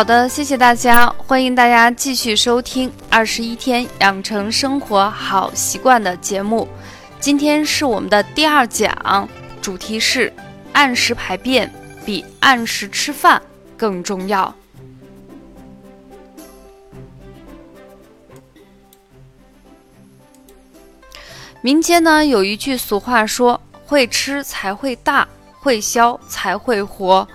好的，谢谢大家，欢迎大家继续收听《二十一天养成生活好习惯》的节目。今天是我们的第二讲，主题是按时排便比按时吃饭更重要。民间呢有一句俗话说：“会吃才会大，会消才会活。”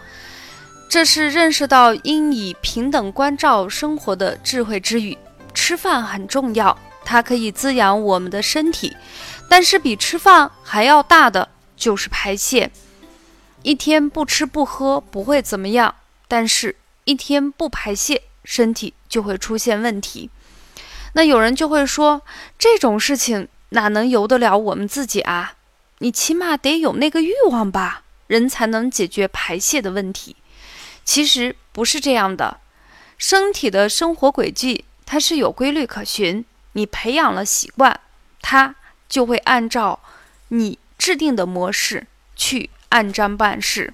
这是认识到应以平等关照生活的智慧之语。吃饭很重要，它可以滋养我们的身体，但是比吃饭还要大的就是排泄。一天不吃不喝不会怎么样，但是一天不排泄，身体就会出现问题。那有人就会说，这种事情哪能由得了我们自己啊？你起码得有那个欲望吧，人才能解决排泄的问题。其实不是这样的，身体的生活轨迹它是有规律可循。你培养了习惯，它就会按照你制定的模式去按章办事。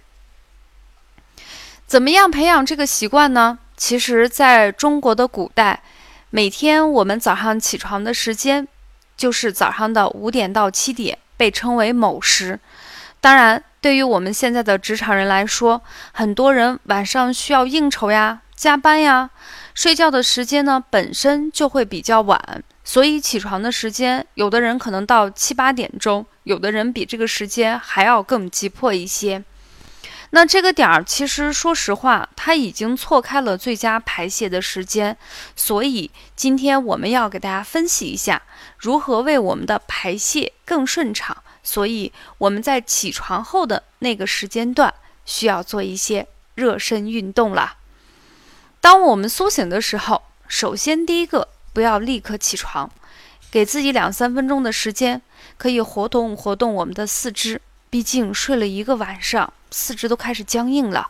怎么样培养这个习惯呢？其实，在中国的古代，每天我们早上起床的时间就是早上的五点到七点，被称为卯时。当然。对于我们现在的职场人来说，很多人晚上需要应酬呀、加班呀，睡觉的时间呢本身就会比较晚，所以起床的时间，有的人可能到七八点钟，有的人比这个时间还要更急迫一些。那这个点儿，其实说实话，它已经错开了最佳排泄的时间，所以今天我们要给大家分析一下，如何为我们的排泄更顺畅。所以我们在起床后的那个时间段，需要做一些热身运动了。当我们苏醒的时候，首先第一个不要立刻起床，给自己两三分钟的时间，可以活动活动我们的四肢。毕竟睡了一个晚上，四肢都开始僵硬了。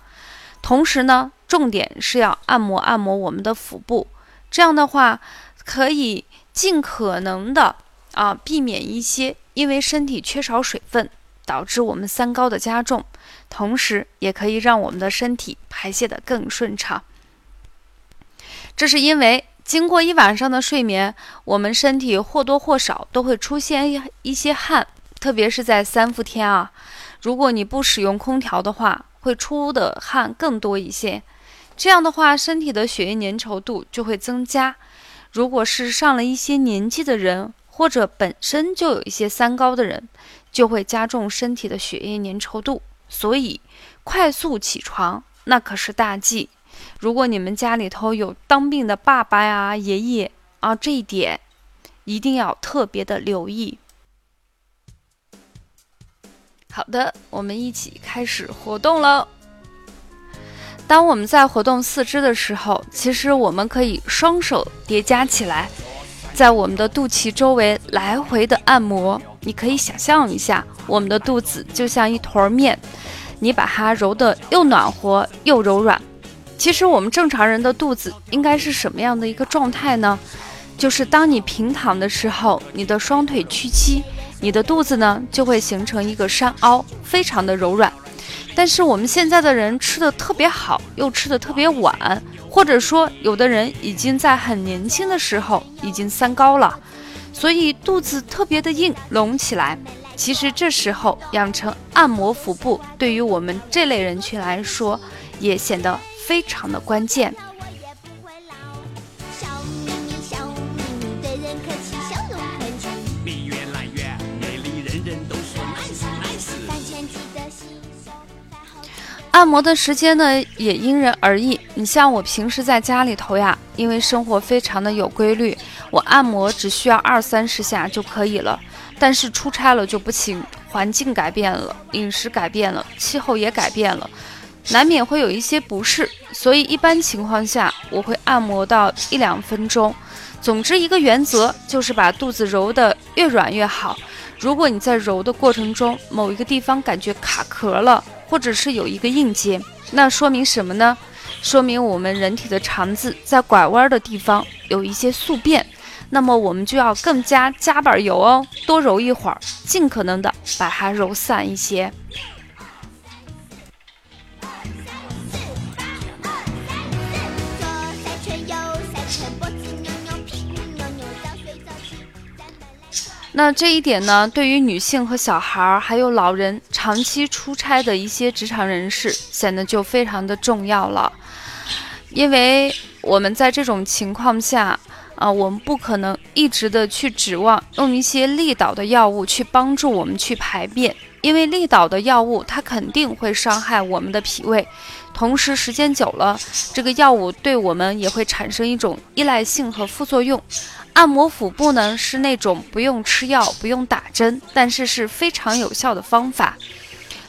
同时呢，重点是要按摩按摩我们的腹部，这样的话可以尽可能的啊避免一些。因为身体缺少水分，导致我们三高的加重，同时也可以让我们的身体排泄的更顺畅。这是因为经过一晚上的睡眠，我们身体或多或少都会出现一一些汗，特别是在三伏天啊，如果你不使用空调的话，会出的汗更多一些。这样的话，身体的血液粘稠度就会增加。如果是上了一些年纪的人，或者本身就有一些三高的人，就会加重身体的血液粘稠度，所以快速起床那可是大忌。如果你们家里头有当病的爸爸呀、爷爷啊，这一点一定要特别的留意。好的，我们一起开始活动了。当我们在活动四肢的时候，其实我们可以双手叠加起来。在我们的肚脐周围来回的按摩，你可以想象一下，我们的肚子就像一坨面，你把它揉得又暖和又柔软。其实我们正常人的肚子应该是什么样的一个状态呢？就是当你平躺的时候，你的双腿屈膝，你的肚子呢就会形成一个山凹，非常的柔软。但是我们现在的人吃的特别好，又吃的特别晚。或者说，有的人已经在很年轻的时候已经三高了，所以肚子特别的硬隆起来。其实这时候养成按摩腹部，对于我们这类人群来说，也显得非常的关键。按摩的时间呢也因人而异。你像我平时在家里头呀，因为生活非常的有规律，我按摩只需要二三十下就可以了。但是出差了就不行，环境改变了，饮食改变了，气候也改变了，难免会有一些不适。所以一般情况下，我会按摩到一两分钟。总之一个原则就是把肚子揉得越软越好。如果你在揉的过程中某一个地方感觉卡壳了，或者是有一个硬结，那说明什么呢？说明我们人体的肠子在拐弯的地方有一些宿便，那么我们就要更加加把油哦，多揉一会儿，尽可能的把它揉散一些。那这一点呢，对于女性和小孩儿，还有老人长期出差的一些职场人士，显得就非常的重要了。因为我们在这种情况下，啊，我们不可能一直的去指望用一些利导的药物去帮助我们去排便，因为利导的药物它肯定会伤害我们的脾胃，同时时间久了，这个药物对我们也会产生一种依赖性和副作用。按摩腹部呢，是那种不用吃药、不用打针，但是是非常有效的方法。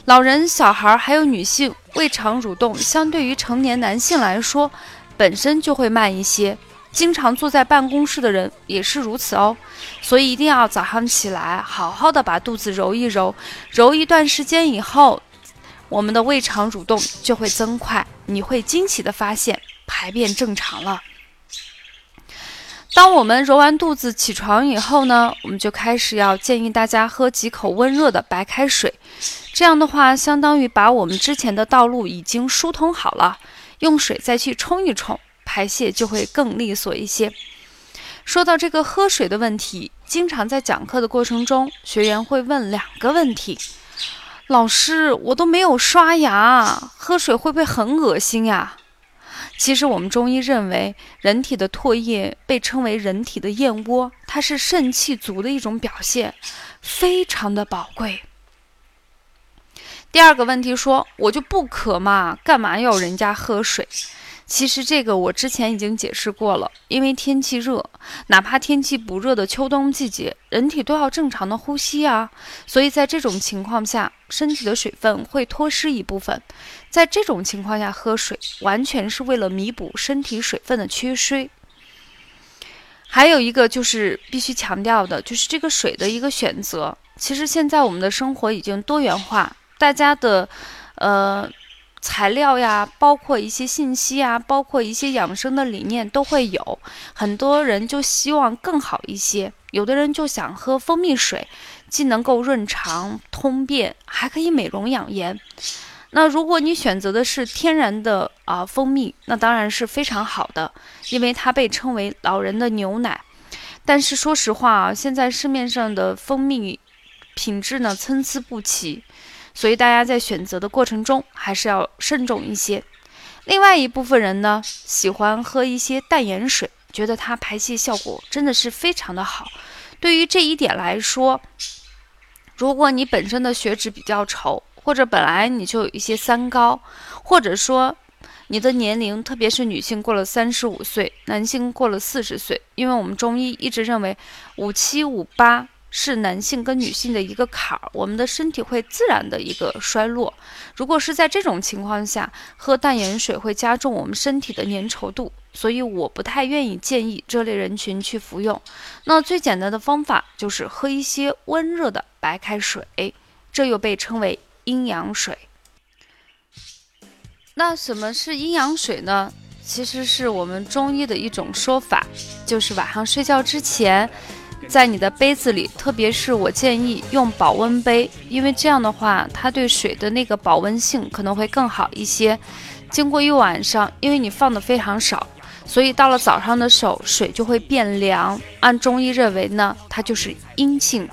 老人、小孩还有女性胃肠蠕动，相对于成年男性来说，本身就会慢一些。经常坐在办公室的人也是如此哦。所以一定要早上起来，好好的把肚子揉一揉，揉一段时间以后，我们的胃肠蠕动就会增快，你会惊奇的发现排便正常了。当我们揉完肚子起床以后呢，我们就开始要建议大家喝几口温热的白开水。这样的话，相当于把我们之前的道路已经疏通好了，用水再去冲一冲，排泄就会更利索一些。说到这个喝水的问题，经常在讲课的过程中，学员会问两个问题：老师，我都没有刷牙，喝水会不会很恶心呀？其实我们中医认为，人体的唾液被称为人体的燕窝，它是肾气足的一种表现，非常的宝贵。第二个问题说，我就不渴嘛，干嘛要人家喝水？其实这个我之前已经解释过了，因为天气热，哪怕天气不热的秋冬季节，人体都要正常的呼吸啊。所以在这种情况下，身体的水分会脱失一部分。在这种情况下喝水，完全是为了弥补身体水分的缺失。还有一个就是必须强调的，就是这个水的一个选择。其实现在我们的生活已经多元化，大家的，呃。材料呀，包括一些信息啊，包括一些养生的理念都会有。很多人就希望更好一些，有的人就想喝蜂蜜水，既能够润肠通便，还可以美容养颜。那如果你选择的是天然的啊蜂蜜，那当然是非常好的，因为它被称为老人的牛奶。但是说实话啊，现在市面上的蜂蜜品质呢参差不齐。所以大家在选择的过程中还是要慎重一些。另外一部分人呢，喜欢喝一些淡盐水，觉得它排泄效果真的是非常的好。对于这一点来说，如果你本身的血脂比较稠，或者本来你就有一些三高，或者说你的年龄，特别是女性过了三十五岁，男性过了四十岁，因为我们中医一直认为五七五八。是男性跟女性的一个坎儿，我们的身体会自然的一个衰落。如果是在这种情况下喝淡盐水，会加重我们身体的粘稠度，所以我不太愿意建议这类人群去服用。那最简单的方法就是喝一些温热的白开水，这又被称为阴阳水。那什么是阴阳水呢？其实是我们中医的一种说法，就是晚上睡觉之前。在你的杯子里，特别是我建议用保温杯，因为这样的话，它对水的那个保温性可能会更好一些。经过一晚上，因为你放的非常少，所以到了早上的时候，水就会变凉。按中医认为呢，它就是阴性。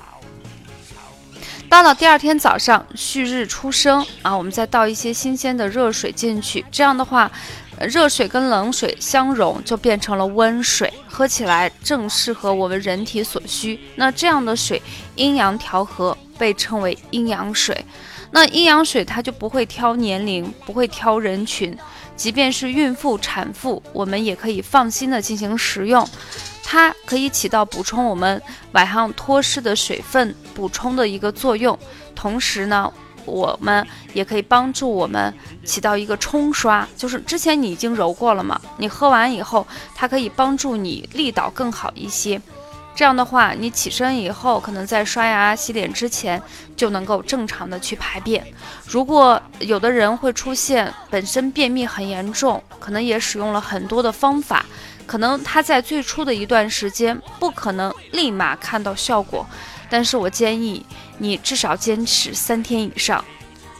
到了第二天早上，旭日初升啊，我们再倒一些新鲜的热水进去，这样的话。热水跟冷水相融，就变成了温水，喝起来正适合我们人体所需。那这样的水，阴阳调和，被称为阴阳水。那阴阳水它就不会挑年龄，不会挑人群，即便是孕妇、产妇，我们也可以放心的进行食用。它可以起到补充我们晚上脱失的水分补充的一个作用，同时呢。我们也可以帮助我们起到一个冲刷，就是之前你已经揉过了嘛，你喝完以后，它可以帮助你力道更好一些。这样的话，你起身以后，可能在刷牙洗脸之前就能够正常的去排便。如果有的人会出现本身便秘很严重，可能也使用了很多的方法，可能他在最初的一段时间不可能立马看到效果。但是我建议你至少坚持三天以上，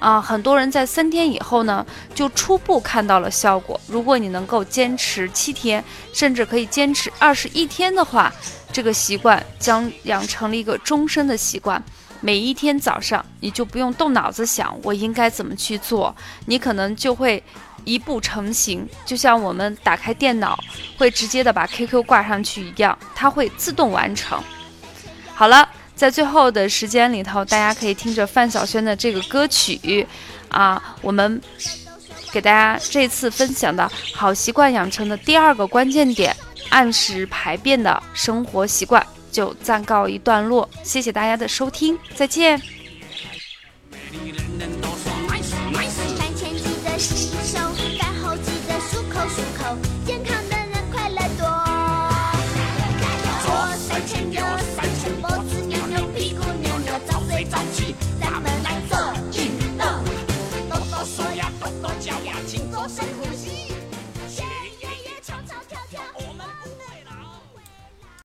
啊，很多人在三天以后呢，就初步看到了效果。如果你能够坚持七天，甚至可以坚持二十一天的话，这个习惯将养成了一个终身的习惯。每一天早上，你就不用动脑子想我应该怎么去做，你可能就会一步成型，就像我们打开电脑会直接的把 QQ 挂上去一样，它会自动完成。好了。在最后的时间里头，大家可以听着范晓萱的这个歌曲，啊，我们给大家这次分享的好习惯养成的第二个关键点——按时排便的生活习惯，就暂告一段落。谢谢大家的收听，再见。